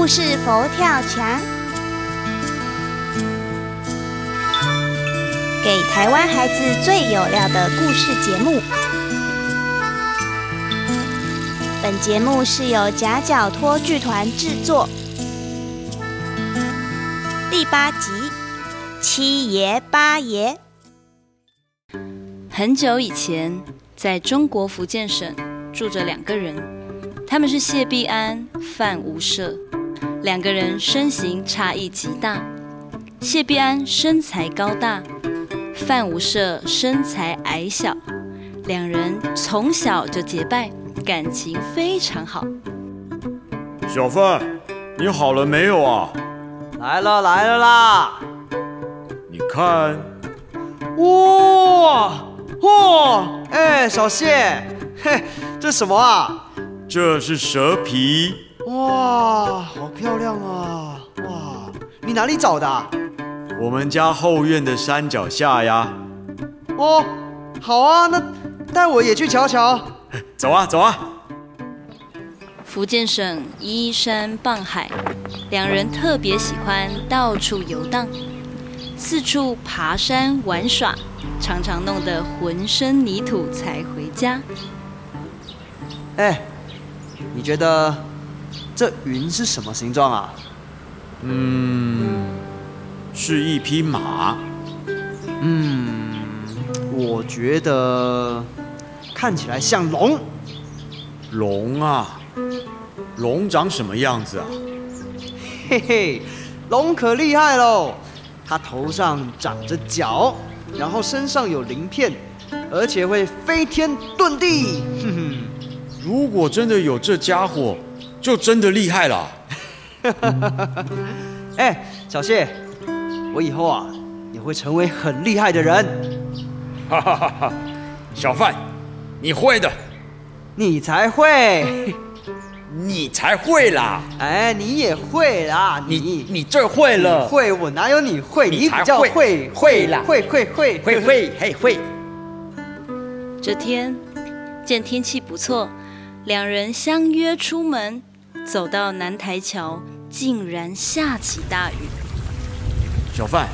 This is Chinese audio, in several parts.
故事佛跳墙，给台湾孩子最有料的故事节目。本节目是由夹角托剧团制作。第八集，七爷八爷。很久以前，在中国福建省住着两个人，他们是谢必安、范无赦。两个人身形差异极大，谢必安身材高大，范无赦身材矮小，两人从小就结拜，感情非常好。小范，你好了没有啊？来了来了啦！你看，哇哇，哎，小谢，嘿，这什么啊？这是蛇皮。哇，好漂亮啊！哇，你哪里找的？我们家后院的山脚下呀。哦，好啊，那带我也去瞧瞧。走啊走啊！福建省依山傍海，两人特别喜欢到处游荡，四处爬山玩耍，常常弄得浑身泥土才回家。哎，你觉得？这云是什么形状啊？嗯，是一匹马。嗯，我觉得看起来像龙。龙啊，龙长什么样子啊？嘿嘿，龙可厉害喽！它头上长着角，然后身上有鳞片，而且会飞天遁地。哼哼，如果真的有这家伙。就真的厉害了，哎，小谢，我以后啊也会成为很厉害的人。哈哈哈哈小范，你会的，你才会，你才会啦！哎，你也会啦，你你最会了，会我哪有你会？你比较会会啦，会会会会会嘿会。这天见天气不错，两人相约出门。走到南台桥，竟然下起大雨。小范，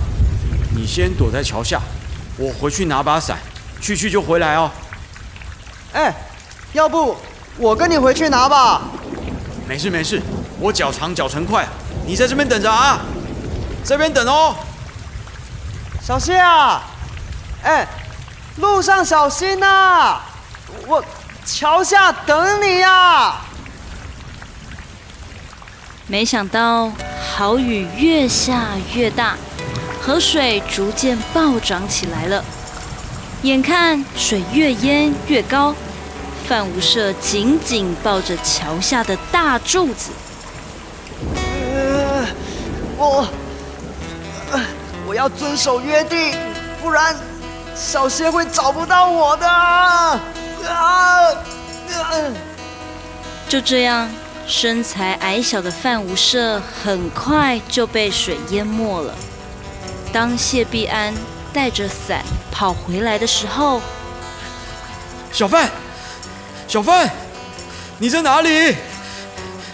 你先躲在桥下，我回去拿把伞，去去就回来哦。哎，要不我跟你回去拿吧？没事没事，我脚长脚程快，你在这边等着啊，这边等哦。小心啊，哎，路上小心呐，我桥下等你呀。没想到好雨越下越大，河水逐渐暴涨起来了。眼看水越淹越高，范无赦紧紧抱着桥下的大柱子。我，我要遵守约定，不然小谢会找不到我的。啊！就这样。身材矮小的范无赦很快就被水淹没了。当谢必安带着伞跑回来的时候，小范，小范，你在哪里？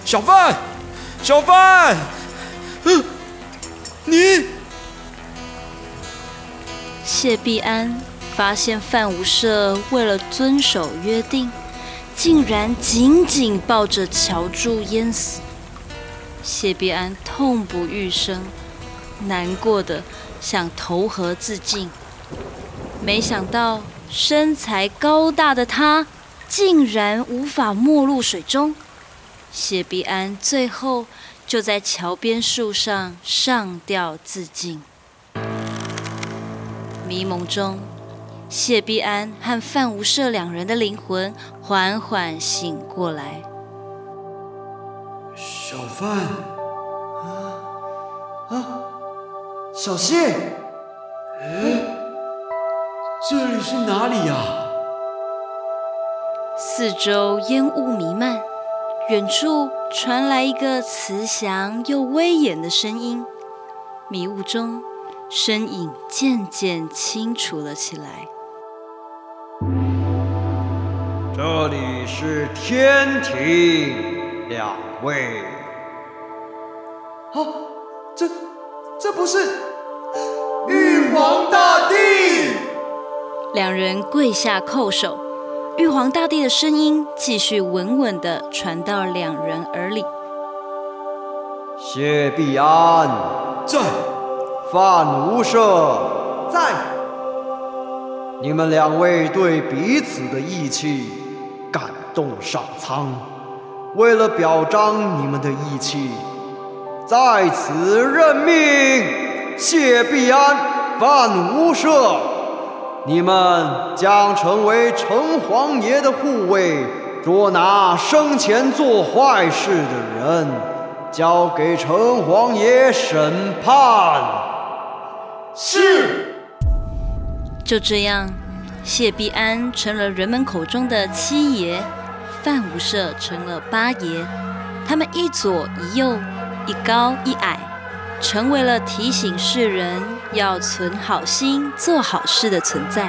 小范，小范，嗯，你？谢必安发现范无赦为了遵守约定。竟然紧紧抱着乔柱淹死，谢必安痛不欲生，难过的想投河自尽。没想到身材高大的他竟然无法没入水中，谢必安最后就在桥边树上上吊自尽。迷蒙中。谢必安和范无赦两人的灵魂缓缓醒过来。小范，啊啊，小谢，哎，这里是哪里呀？四周烟雾弥漫，远处传来一个慈祥又威严的声音。迷雾中，身影渐渐清楚了起来。这里是天庭，两位。啊，这这不是玉皇大帝？两人跪下叩首，玉皇大帝的声音继续稳稳的传到两人耳里。谢必安在，范无赦在。你们两位对彼此的义气感动上苍，为了表彰你们的义气，在此任命谢必安、范无赦，你们将成为城隍爷的护卫，捉拿生前做坏事的人。交给城隍爷审判。是。就这样，谢必安成了人们口中的七爷，范无赦成了八爷。他们一左一右，一高一矮，成为了提醒世人要存好心、做好事的存在。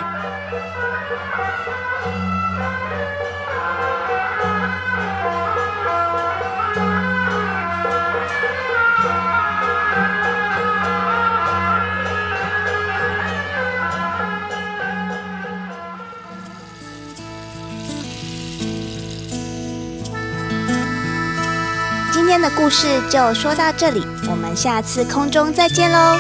今天的故事就说到这里，我们下次空中再见喽。